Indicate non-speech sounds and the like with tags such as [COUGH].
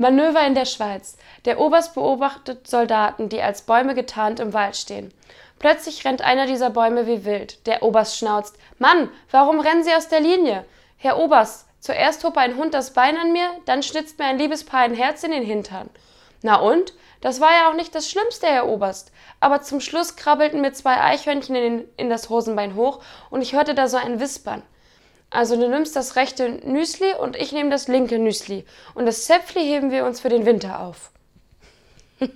Manöver in der Schweiz. Der Oberst beobachtet Soldaten, die als Bäume getarnt im Wald stehen. Plötzlich rennt einer dieser Bäume wie wild. Der Oberst schnauzt. Mann, warum rennen Sie aus der Linie? Herr Oberst, zuerst hob ein Hund das Bein an mir, dann schnitzt mir ein Liebespaar ein Herz in den Hintern. Na und? Das war ja auch nicht das Schlimmste, Herr Oberst. Aber zum Schluss krabbelten mir zwei Eichhörnchen in, in das Hosenbein hoch und ich hörte da so ein Wispern. Also du nimmst das rechte Nüsli und ich nehme das linke Nüsli. Und das Zäpfli heben wir uns für den Winter auf. [LAUGHS]